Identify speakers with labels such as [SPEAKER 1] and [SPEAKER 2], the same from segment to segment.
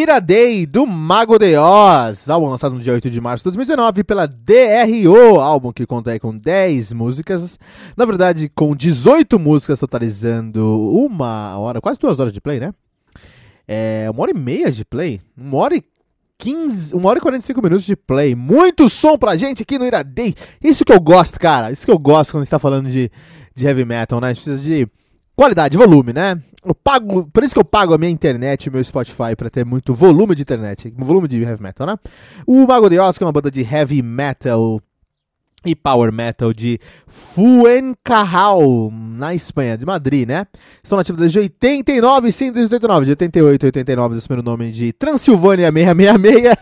[SPEAKER 1] Iradei, do Mago de Oz, álbum lançado no dia 8 de março de 2019 pela DRO, álbum que conta aí com 10 músicas, na verdade com 18 músicas totalizando uma hora, quase duas horas de play, né? É, uma hora e meia de play, uma hora e 15, uma hora e 45 minutos de play, muito som pra gente aqui no Iradei, isso que eu gosto, cara, isso que eu gosto quando a gente tá falando de, de heavy metal, né? A gente precisa de qualidade, volume, né? Eu pago, por isso que eu pago a minha internet e meu Spotify para ter muito volume de internet, volume de heavy metal, né? O Mago de Oz, que é uma banda de heavy metal e power metal de Fuencarral, na Espanha, de Madrid, né? Estão nativos desde 89, sim, desde 89, de 88 e 89, eles assumiram o nome de Transilvânia 666.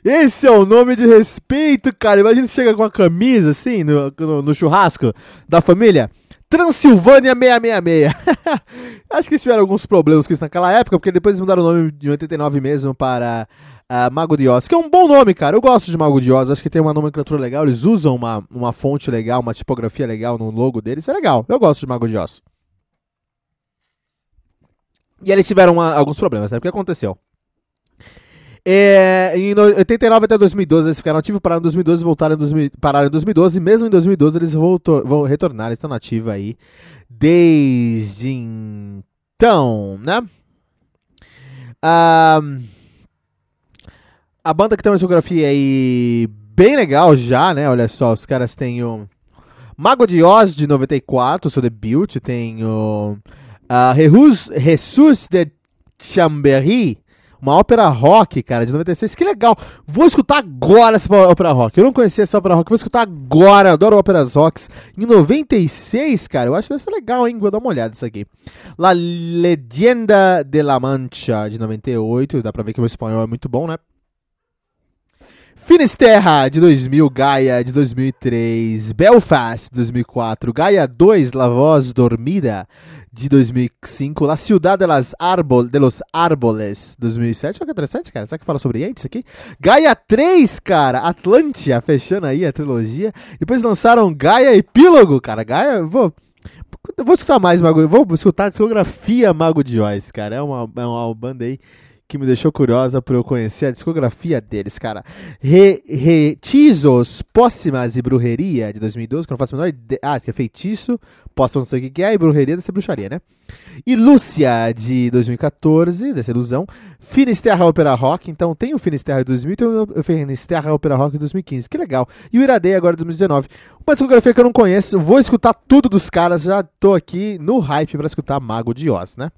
[SPEAKER 1] Esse é o nome de respeito, cara. Imagina se chega com a camisa assim no, no, no churrasco da família. Transilvânia 666. Acho que eles tiveram alguns problemas com isso naquela época, porque depois eles mudaram o nome de 89 mesmo para uh, Mago de Oz, que é um bom nome, cara. Eu gosto de Mago de Oz, acho que tem uma nomenclatura legal, eles usam uma, uma fonte legal, uma tipografia legal no logo deles, é legal. Eu gosto de Mago de Oz. E eles tiveram uma, alguns problemas, né? O que aconteceu? É, em 89 até 2012 eles ficaram ativos, pararam em 2012 e voltaram em 2000, pararam em 2012. E mesmo em 2012 eles voltou, vão retornar, estão nativos aí desde então, né? Ah, a banda que tem uma geografia aí bem legal já, né? Olha só, os caras têm o Mago de Oz de 94, seu debut, tem o uh, Jesus de Chambéry uma ópera rock, cara, de 96. Que legal. Vou escutar agora essa ópera rock. Eu não conhecia essa ópera rock. Vou escutar agora. adoro óperas rocks. Em 96, cara, eu acho que deve ser legal, hein? Vou dar uma olhada nisso aqui. La Legenda de la Mancha, de 98. Dá pra ver que o meu espanhol é muito bom, né? Finisterra, de 2000, Gaia, de 2003, Belfast, de 2004, Gaia 2, La Voz Dormida, de 2005, La Ciudad de, las Arbol, de los Árboles, 2007. Olha que interessante, cara. Será que fala sobre Entes aqui? Gaia 3, cara. Atlantia, fechando aí a trilogia. Depois lançaram Gaia Epílogo, cara. Gaia, vou... Vou escutar mais Mago, vou escutar a discografia Mago de cara. É uma, é uma banda aí que me deixou curiosa por eu conhecer a discografia deles, cara. Re, Póssimas e Brujeria, de 2012, que eu não faço a menor ideia. Ah, que é feitiço, póssimo não sei o que é, e brujeria deve ser bruxaria, né? E Lúcia, de 2014, dessa ilusão. Finisterra Opera Rock, então tem o Finisterra de 2000 e tem o Finisterra Opera Rock de 2015, que legal. E o Iradei agora de 2019. Uma discografia que eu não conheço, vou escutar tudo dos caras, já tô aqui no hype para escutar Mago de Oz, né?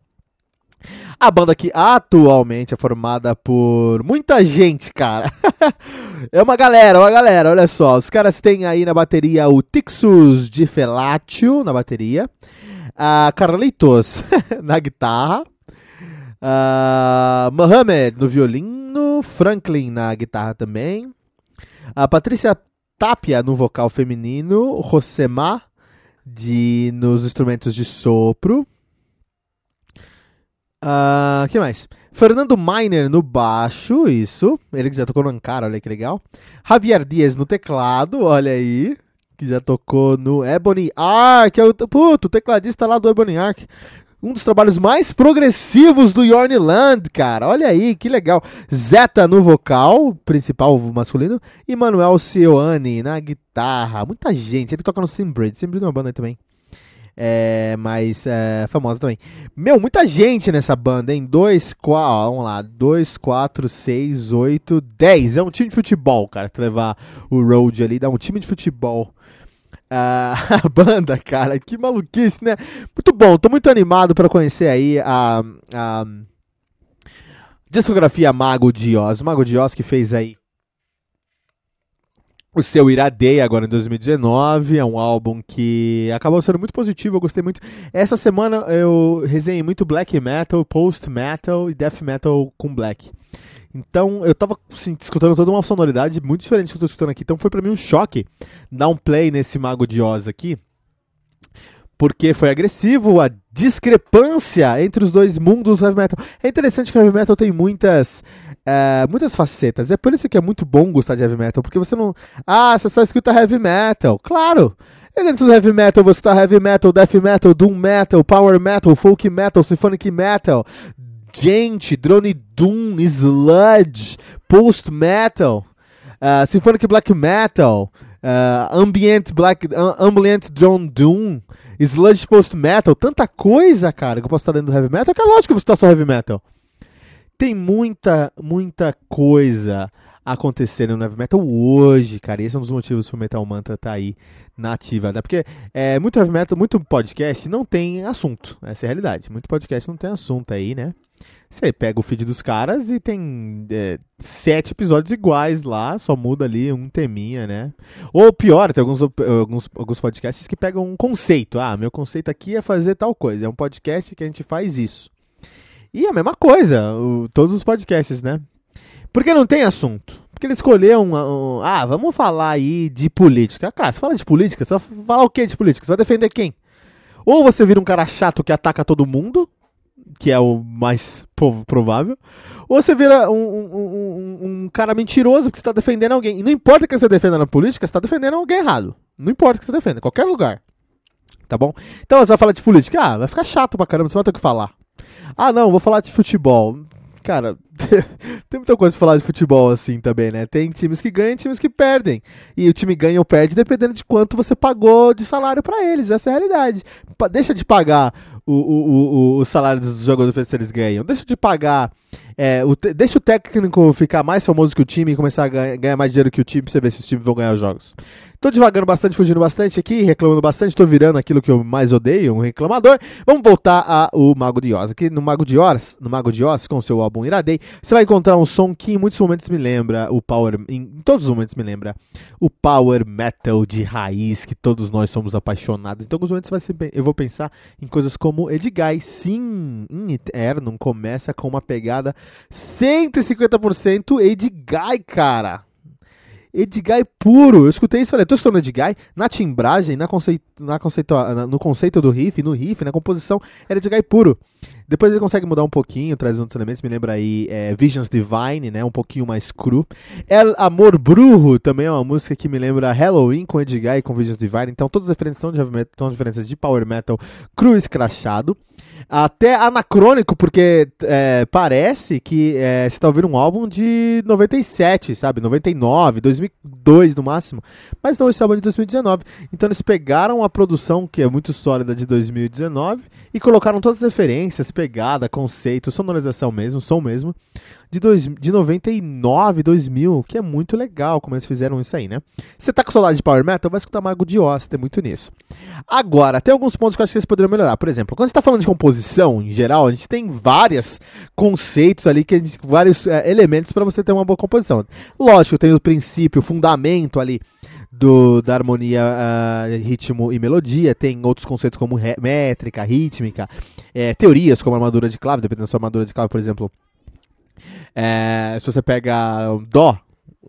[SPEAKER 1] A banda que atualmente é formada por muita gente, cara. é uma galera, uma galera, olha só. Os caras têm aí na bateria o Tixus de Felatio na bateria, a Carlitos na guitarra, a Mohamed no violino, Franklin na guitarra também, a Patrícia Tapia no vocal feminino, Rosemar de, nos instrumentos de sopro, Uh, que mais? Fernando Miner no baixo, isso. Ele que já tocou no Ankara, olha que legal. Javier Dias no teclado, olha aí. Que já tocou no Ebony Arc, é o, puto, tecladista lá do Ebony Arc. Um dos trabalhos mais progressivos do Yornland, cara. Olha aí, que legal. Zeta no vocal, principal masculino. E Manuel Cioane na guitarra. Muita gente. Ele toca no Simbridge. Simbridge é uma banda aí também é, mais é, famosa também. Meu, muita gente nessa banda, hein? 2, 4, vamos lá, 2, 4, 6, 8, 10. É um time de futebol, cara, que levar o road ali, dá um time de futebol. Uh, a banda, cara, que maluquice, né? Muito bom, tô muito animado para conhecer aí a, a discografia Mago de Oz. Mago de Oz que fez aí o seu Iradei agora em 2019. É um álbum que acabou sendo muito positivo, eu gostei muito. Essa semana eu resenhei muito black metal, post metal e death metal com black. Então eu tava assim, escutando toda uma sonoridade muito diferente do que eu tô escutando aqui. Então foi para mim um choque dar um play nesse Mago de Oz aqui. Porque foi agressivo a discrepância entre os dois mundos do heavy metal. É interessante que o heavy metal tem muitas é, muitas facetas. É por isso que é muito bom gostar de heavy metal, porque você não. Ah, você só escuta heavy metal. Claro! E dentro do heavy metal você escuta heavy metal, death metal, doom metal, power metal, folk metal, symphonic metal, gente, drone doom, sludge, post metal, uh, symphonic black metal, uh, ambient black, uh, ambient drone doom, sludge post metal, tanta coisa, cara, que eu posso estar dentro do heavy metal, que é lógico que você está só heavy metal tem muita, muita coisa acontecendo no heavy metal hoje, cara. E esse é um dos motivos pro Metal Mantra tá aí na ativa. Né? Porque é, muito heavy metal, muito podcast não tem assunto. Essa é a realidade. Muito podcast não tem assunto aí, né? Você pega o feed dos caras e tem é, sete episódios iguais lá, só muda ali um teminha, né? Ou pior, tem alguns, alguns, alguns podcasts que pegam um conceito. Ah, meu conceito aqui é fazer tal coisa. É um podcast que a gente faz isso. E a mesma coisa, o, todos os podcasts, né? Porque não tem assunto. Porque ele escolheu um, um, Ah, vamos falar aí de política. Cara, você fala de política, vai falar o que de política? Vai defender quem? Ou você vira um cara chato que ataca todo mundo, que é o mais provável, ou você vira um, um, um cara mentiroso que está defendendo alguém. E não importa que você defenda na política, você está defendendo alguém errado. Não importa que você defenda, em qualquer lugar. Tá bom? Então você vai falar de política. Ah, vai ficar chato pra caramba, você vai ter o que falar. Ah, não, vou falar de futebol. Cara, tem muita coisa pra falar de futebol assim também, né? Tem times que ganham e times que perdem. E o time ganha ou perde dependendo de quanto você pagou de salário para eles. Essa é a realidade. Deixa de pagar o, o, o, o salário dos jogadores que eles ganham. Deixa de pagar é, o deixa o técnico ficar mais famoso que o time e começar a ganhar, mais dinheiro que o time pra você ver se os times vão ganhar os jogos. Tô devagando bastante, fugindo bastante aqui, reclamando bastante, tô virando aquilo que eu mais odeio, um reclamador. Vamos voltar ao Mago de Oz. Aqui no Mago de Oz, no Mago de Oz, com o seu álbum Iradei, você vai encontrar um som que em muitos momentos me lembra o power, em todos os momentos me lembra o power metal de raiz que todos nós somos apaixonados. Então, em alguns momentos vai ser, eu vou pensar em coisas como Edguy. Sim, em Eternum começa com uma pegada 150% Edguy, cara. Edguy puro. Eu escutei isso e falei, tô escutando Edguy na timbragem, na conceito, na conceito, no conceito do riff, no riff, na composição, era Edguy puro. Depois ele consegue mudar um pouquinho, traz outros elementos, me lembra aí é, Visions Divine, né, um pouquinho mais cru. El Amor Brujo também é uma música que me lembra Halloween com Edguy e com Visions Divine, então todas as referências são, de, são diferenças de power metal cru escrachado. Até anacrônico, porque é, parece que é, você tá ouvindo um álbum de 97, sabe? 99, 2002 no máximo. Mas não, esse álbum é de 2019. Então eles pegaram a produção, que é muito sólida, de 2019 e colocaram todas as referências, pegada, conceito, sonorização mesmo, som mesmo, de, dois, de 99, 2000, que é muito legal como eles fizeram isso aí, né? Você tá com saudade de Power Metal? Vai escutar Mago de Oz, tem muito nisso. Agora, tem alguns pontos que eu acho que eles poderiam melhorar. Por exemplo, quando a gente tá falando de composição, em geral, a gente tem vários conceitos ali, que gente, vários é, elementos para você ter uma boa composição. Lógico, tem o princípio, o fundamento ali do, da harmonia, uh, ritmo e melodia, tem outros conceitos como métrica, rítmica, é, teorias como armadura de clave, dependendo da sua armadura de clave, por exemplo. É, se você pega Dó,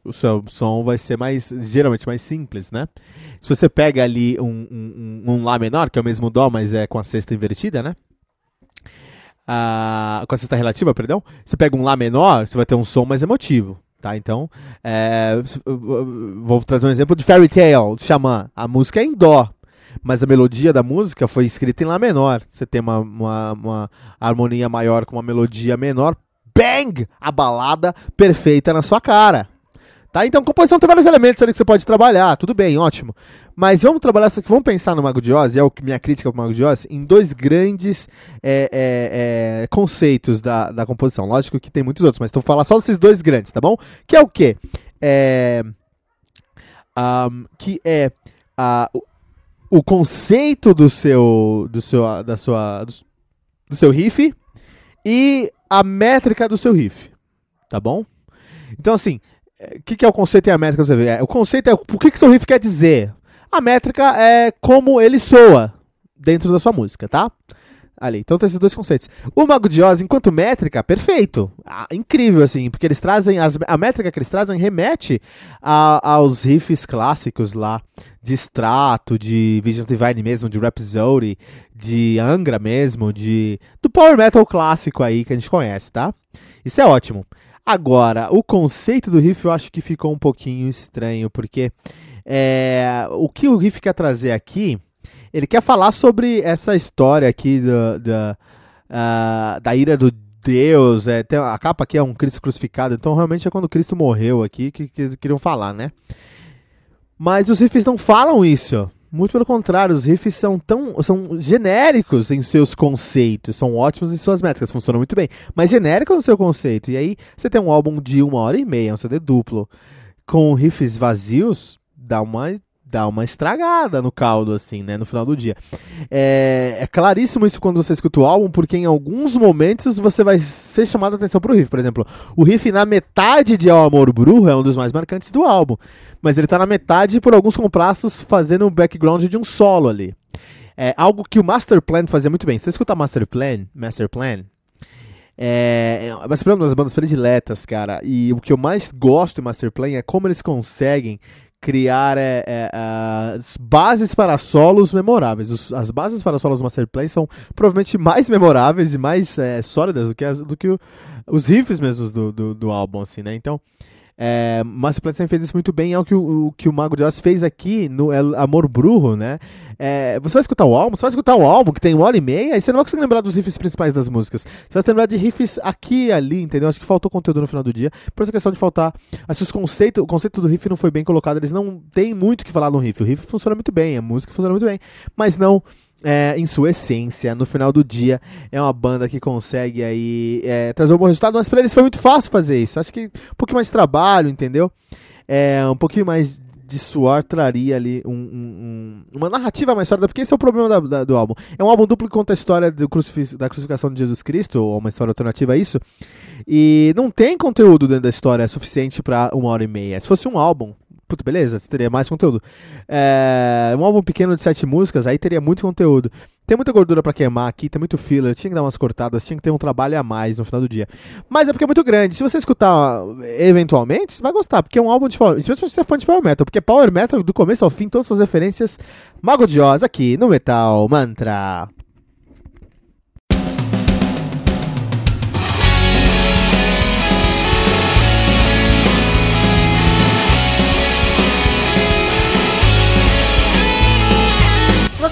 [SPEAKER 1] o seu som vai ser mais, geralmente mais simples, né? Se você pega ali um, um, um Lá menor, que é o mesmo Dó, mas é com a sexta invertida, né? uh, com a sexta relativa, perdão, você pega um Lá menor, você vai ter um som mais emotivo. Tá, então, é, vou trazer um exemplo de Fairy Tale, de Xamã. A música é em Dó, mas a melodia da música foi escrita em Lá menor. Você tem uma, uma, uma harmonia maior com uma melodia menor, bang! A balada perfeita na sua cara. Tá? Então, composição tem vários elementos ali que você pode trabalhar, tudo bem, ótimo. Mas vamos trabalhar isso aqui, vamos pensar no Mago de Oz, e é o minha crítica para o Mago de Oz, em dois grandes é, é, é, conceitos da, da composição. Lógico que tem muitos outros, mas estou falando só desses dois grandes, tá bom? Que é o quê? É, um, que é uh, o, o conceito do seu, do seu, da sua, do, do seu riff e a métrica do seu riff, tá bom? Então, assim, o que, que, é o conceito e a métrica você vê? É, o conceito é o que, que seu riff quer dizer. A métrica é como ele soa dentro da sua música, tá? Ali. Então tem esses dois conceitos. O Mago de Oz, enquanto métrica, perfeito. Ah, incrível, assim, porque eles trazem. As, a métrica que eles trazem remete a, aos riffs clássicos lá, de Strato, de Visions Divine mesmo, de Rhapsody, de Angra mesmo, de. do Power Metal clássico aí que a gente conhece, tá? Isso é ótimo. Agora, o conceito do riff eu acho que ficou um pouquinho estranho, porque é, o que o riff quer trazer aqui, ele quer falar sobre essa história aqui do, do, uh, da ira do Deus. É, tem, a capa aqui é um Cristo crucificado, então realmente é quando Cristo morreu aqui que, que eles queriam falar, né? Mas os riffs não falam isso. Muito pelo contrário, os riffs são tão são genéricos em seus conceitos, são ótimos em suas métricas, funcionam muito bem, mas genéricos no seu conceito. E aí você tem um álbum de uma hora e meia, um CD duplo, com riffs vazios, dá uma dá uma estragada no caldo, assim, né? No final do dia. É, é, claríssimo isso quando você escuta o álbum, porque em alguns momentos você vai ser chamado a atenção pro riff. Por exemplo, o riff na metade de Ao Amor Brujo é um dos mais marcantes do álbum. Mas ele tá na metade por alguns compassos fazendo o background de um solo ali. É algo que o Master Plan fazia muito bem. Se você escutar Master Plan, Master Plan, é, é é uma das bandas prediletas, cara. E o que eu mais gosto em Master Plan é como eles conseguem criar é, é, as bases para solos memoráveis. Os, as bases para solos do Masterplay são provavelmente mais memoráveis e mais é, sólidas do que, as, do que o, os riffs mesmos do, do, do, álbum, assim, né? Então, é, Masterplay sempre fez isso muito bem, é o que o, o que o Mago de Oz fez aqui no El Amor Brujo, né? É, você vai escutar o álbum, você vai escutar o álbum que tem uma hora e meia, e você não vai conseguir lembrar dos riffs principais das músicas. Você vai lembrar de riffs aqui e ali, entendeu? Acho que faltou conteúdo no final do dia. Por essa questão de faltar. Acho que o conceito do riff não foi bem colocado. Eles não têm muito o que falar no riff. O riff funciona muito bem, a música funciona muito bem. Mas não. É, em sua essência, no final do dia, é uma banda que consegue aí é, trazer um bom resultado, mas para eles foi muito fácil fazer isso. Acho que um pouquinho mais de trabalho, entendeu? É, um pouquinho mais de suor traria ali um, um, uma narrativa mais sólida, porque esse é o problema da, da, do álbum. É um álbum duplo que conta a história da crucificação de Jesus Cristo, ou uma história alternativa a isso, e não tem conteúdo dentro da história suficiente para uma hora e meia. Se fosse um álbum, puta, beleza, teria mais conteúdo. É, um álbum pequeno de sete músicas, aí teria muito conteúdo. Tem muita gordura para queimar aqui, tem muito filler, tinha que dar umas cortadas, tinha que ter um trabalho a mais no final do dia. Mas é porque é muito grande. Se você escutar eventualmente, você vai gostar, porque é um álbum de power, especialmente se você é fã de power metal, porque power metal do começo ao fim, todas as referências Mago de Oz aqui no Metal Mantra.